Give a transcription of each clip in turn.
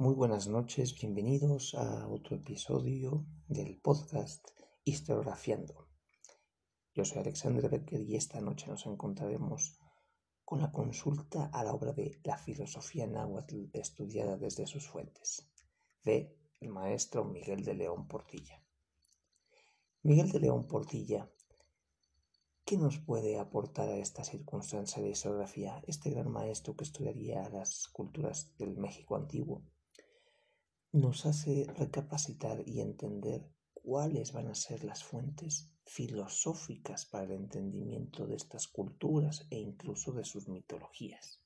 Muy buenas noches, bienvenidos a otro episodio del podcast Historiografiando. Yo soy Alexander Becker y esta noche nos encontraremos con la consulta a la obra de La filosofía náhuatl estudiada desde sus fuentes, de el maestro Miguel de León Portilla. Miguel de León Portilla, ¿qué nos puede aportar a esta circunstancia de historiografía este gran maestro que estudiaría las culturas del México antiguo? Nos hace recapacitar y entender cuáles van a ser las fuentes filosóficas para el entendimiento de estas culturas e incluso de sus mitologías.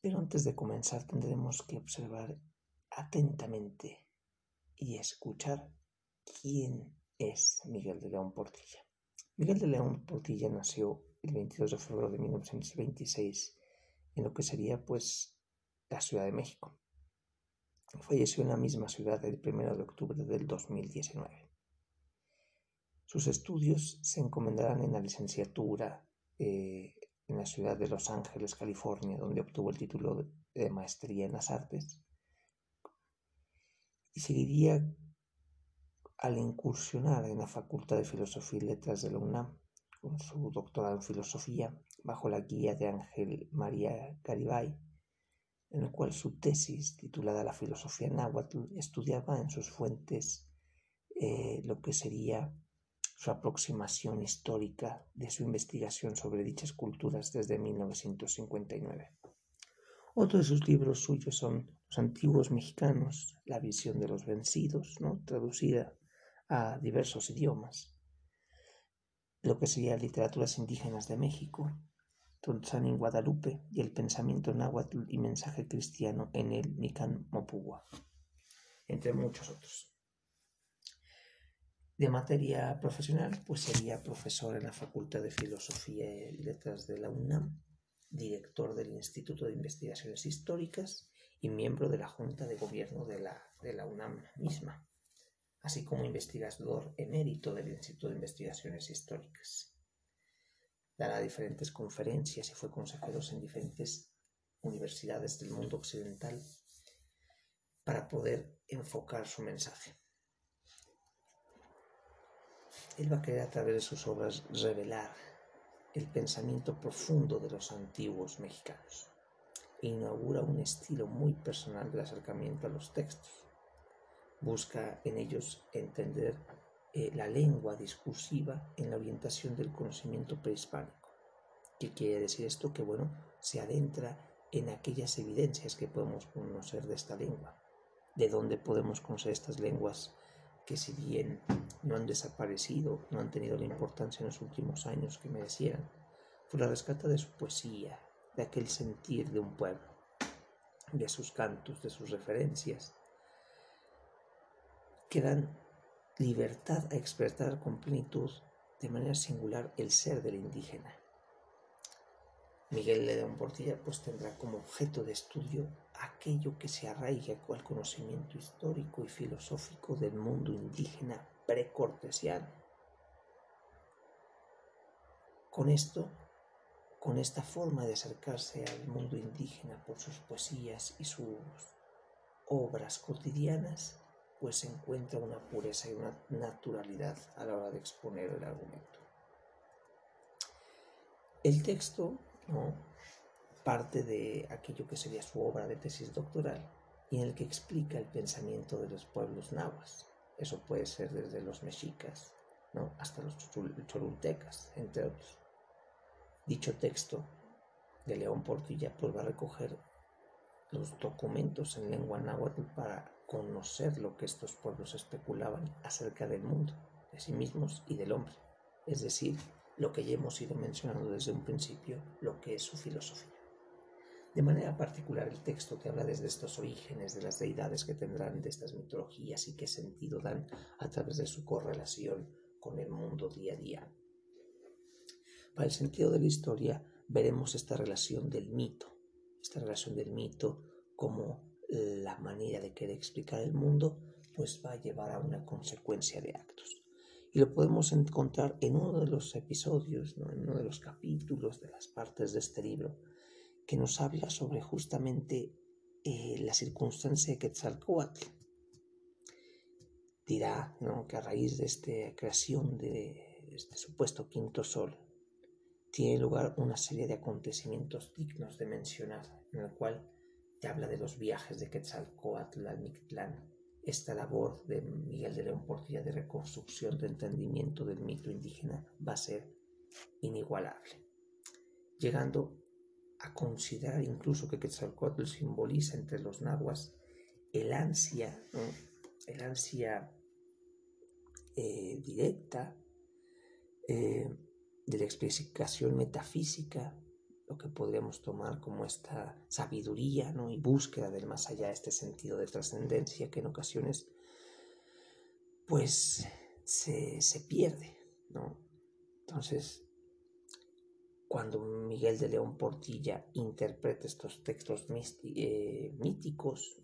Pero antes de comenzar tendremos que observar atentamente y escuchar quién es Miguel de León Portilla. Miguel de León Portilla nació el 22 de febrero de 1926 en lo que sería pues la Ciudad de México. Falleció en la misma ciudad el 1 de octubre del 2019. Sus estudios se encomendarán en la licenciatura eh, en la ciudad de Los Ángeles, California, donde obtuvo el título de maestría en las artes. Y seguiría al incursionar en la Facultad de Filosofía y Letras de la UNAM, con su doctorado en filosofía, bajo la guía de Ángel María Garibay, en el cual su tesis, titulada La filosofía náhuatl, estudiaba en sus fuentes eh, lo que sería su aproximación histórica de su investigación sobre dichas culturas desde 1959. Otro de sus libros suyos son Los antiguos mexicanos, la visión de los vencidos, ¿no? traducida a diversos idiomas, lo que sería literaturas indígenas de México, Tontzán en Guadalupe y el pensamiento náhuatl y mensaje cristiano en el Nican Mopugua, entre muchos otros. De materia profesional, pues sería profesor en la Facultad de Filosofía y Letras de la UNAM, director del Instituto de Investigaciones Históricas y miembro de la Junta de Gobierno de la, de la UNAM misma, así como investigador emérito del Instituto de Investigaciones Históricas dará diferentes conferencias y fue consejero en diferentes universidades del mundo occidental para poder enfocar su mensaje. Él va a querer a través de sus obras revelar el pensamiento profundo de los antiguos mexicanos e inaugura un estilo muy personal de acercamiento a los textos. Busca en ellos entender eh, la lengua discursiva en la orientación del conocimiento prehispánico. ¿Qué quiere decir esto? Que bueno, se adentra en aquellas evidencias que podemos conocer de esta lengua, de dónde podemos conocer estas lenguas que si bien no han desaparecido, no han tenido la importancia en los últimos años que merecieran, fue la rescata de su poesía, de aquel sentir de un pueblo, de sus cantos, de sus referencias, que dan libertad a expresar con plenitud de manera singular el ser del indígena. Miguel León Portilla pues tendrá como objeto de estudio aquello que se arraiga al conocimiento histórico y filosófico del mundo indígena precortesiano. Con esto, con esta forma de acercarse al mundo indígena por sus poesías y sus obras cotidianas, pues encuentra una pureza y una naturalidad a la hora de exponer el argumento. El texto ¿no? parte de aquello que sería su obra de tesis doctoral y en el que explica el pensamiento de los pueblos nahuas. Eso puede ser desde los mexicas ¿no? hasta los cholultecas, entre otros. Dicho texto de León Portilla pues va a recoger los documentos en lengua náhuatl para conocer lo que estos pueblos especulaban acerca del mundo, de sí mismos y del hombre, es decir, lo que ya hemos ido mencionando desde un principio, lo que es su filosofía. De manera particular, el texto te habla desde estos orígenes de las deidades que tendrán de estas mitologías y qué sentido dan a través de su correlación con el mundo día a día. Para el sentido de la historia, veremos esta relación del mito, esta relación del mito como la manera de querer explicar el mundo, pues va a llevar a una consecuencia de actos. Y lo podemos encontrar en uno de los episodios, en uno de los capítulos de las partes de este libro, que nos habla sobre justamente eh, la circunstancia de Quetzalcoatl. Dirá que a raíz de esta creación de este supuesto quinto sol, tiene lugar una serie de acontecimientos dignos de mencionar, en el cual te habla de los viajes de Quetzalcoatl al Mictlán, esta labor de Miguel de León Portilla de reconstrucción de entendimiento del mito indígena va a ser inigualable, llegando a considerar incluso que Quetzalcoatl simboliza entre los nahuas el ansia, el ansia eh, directa eh, de la explicación metafísica, lo que podríamos tomar como esta sabiduría ¿no? y búsqueda del más allá, este sentido de trascendencia que en ocasiones pues se, se pierde, ¿no? Entonces, cuando Miguel de León Portilla interpreta estos textos eh, míticos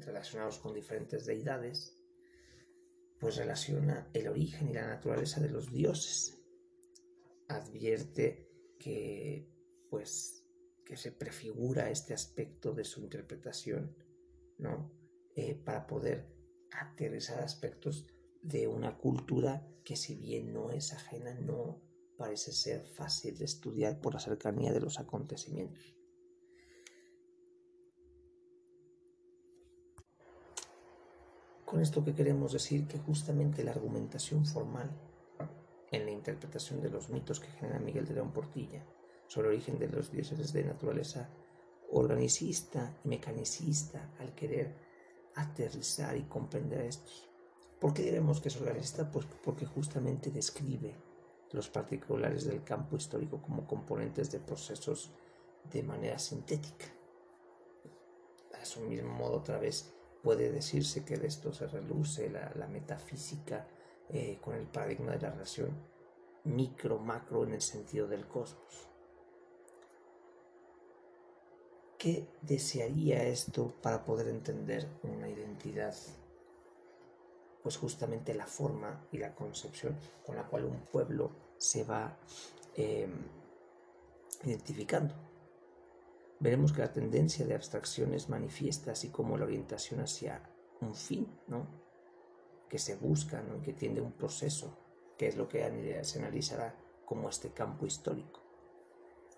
relacionados con diferentes deidades, pues relaciona el origen y la naturaleza de los dioses. Advierte que, pues, que se prefigura este aspecto de su interpretación, ¿no? Eh, para poder aterrizar aspectos de una cultura que si bien no es ajena, no parece ser fácil de estudiar por la cercanía de los acontecimientos. Con esto que queremos decir que justamente la argumentación formal en la interpretación de los mitos que genera Miguel de León Portilla sobre el origen de los dioses de naturaleza organicista y mecanicista al querer aterrizar y comprender estos. ¿Por qué diremos que es organicista? Pues porque justamente describe los particulares del campo histórico como componentes de procesos de manera sintética. A su mismo modo, otra vez, puede decirse que de esto se reluce la, metafísica eh, con el paradigma de la relación micro-macro en el sentido del cosmos. ¿Qué desearía esto para poder entender una identidad pues justamente la forma y la concepción con la cual un pueblo se va em, identificando. Veremos que la tendencia de abstracciones manifiesta, así como la orientación hacia un fin, ¿no? Que se busca, ¿no? que tiende un proceso, que es lo que se analizará como este campo histórico.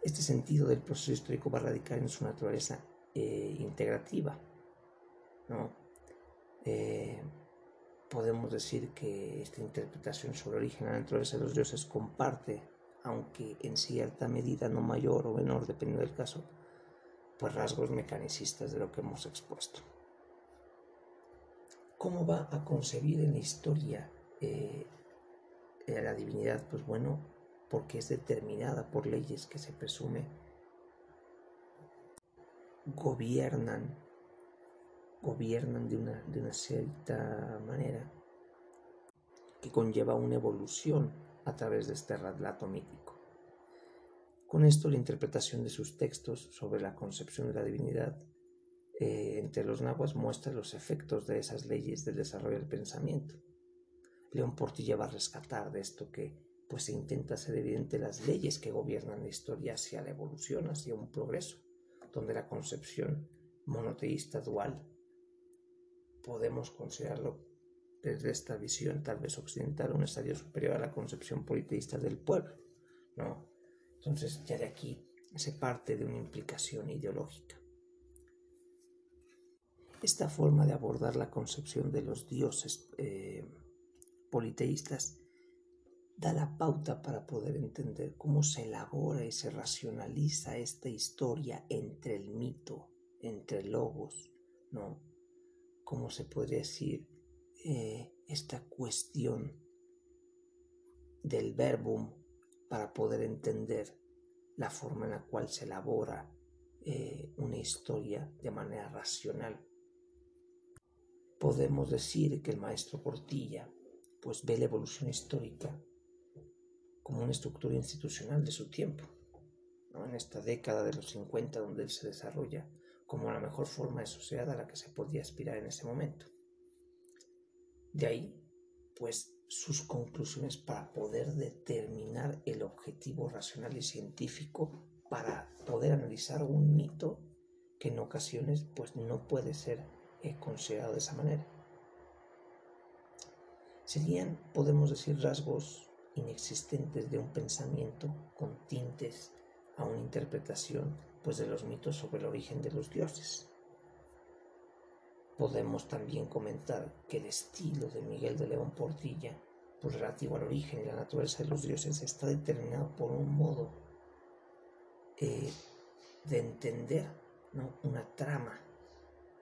Este sentido del proceso histórico va a radicar en su naturaleza eh, integrativa. ¿no? Eh, podemos decir que esta interpretación sobre el origen de la naturaleza de los dioses comparte, aunque en cierta medida no mayor o menor, dependiendo del caso, pues rasgos mecanicistas de lo que hemos expuesto. ¿Cómo va a concebir en la historia eh, la divinidad? Pues bueno, porque es determinada por leyes que se presume gobiernan gobiernan de una, de una cierta manera que conlleva una evolución a través de este relato mítico. Con esto la interpretación de sus textos sobre la concepción de la divinidad eh, entre los nahuas muestra los efectos de esas leyes del desarrollo del pensamiento. León Portilla va a rescatar de esto que pues se intenta hacer evidente las leyes que gobiernan la historia hacia la evolución, hacia un progreso, donde la concepción monoteísta dual podemos considerarlo desde esta visión tal vez occidental un estadio superior a la concepción politeísta del pueblo, ¿no? Entonces ya de aquí se parte de una implicación ideológica. Esta forma de abordar la concepción de los dioses eh, politeístas da la pauta para poder entender cómo se elabora y se racionaliza esta historia entre el mito, entre logos, ¿no? ¿cómo se podría decir? Eh, esta cuestión del verbum para poder entender la forma en la cual se elabora eh, una historia de manera racional. Podemos decir que el maestro Portilla pues ve la evolución histórica como una estructura institucional de su tiempo, en esta década de los 50 donde él se desarrolla como la mejor forma de sociedad a la que se podía aspirar en ese momento. De ahí, pues, sus conclusiones para poder determinar el objetivo racional y científico para poder analizar un mito que en ocasiones pues no puede ser eh, considerado de esa manera. Serían, podemos decir, rasgos inexistentes de un pensamiento con tintes a una interpretación pues de los mitos sobre el origen de los dioses. Podemos también comentar que el estilo de Miguel de León Portilla, pues relativo al origen y la naturaleza de los dioses, está determinado por un modo eh, de entender una trama,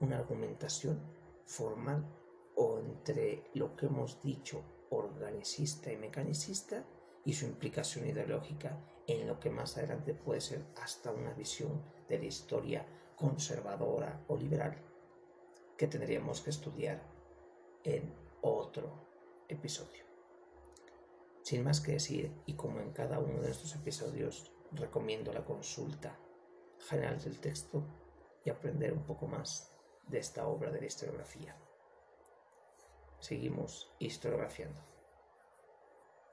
una argumentación formal o entre lo que hemos dicho organicista y mecanicista y su implicación ideológica en lo que más adelante puede ser hasta una visión de la historia conservadora o liberal que tendríamos que estudiar en otro episodio. Sin más que decir, y como en cada uno de estos episodios, recomiendo la consulta general del texto y aprender un poco más de esta obra de la historiografía. Seguimos historiografiando.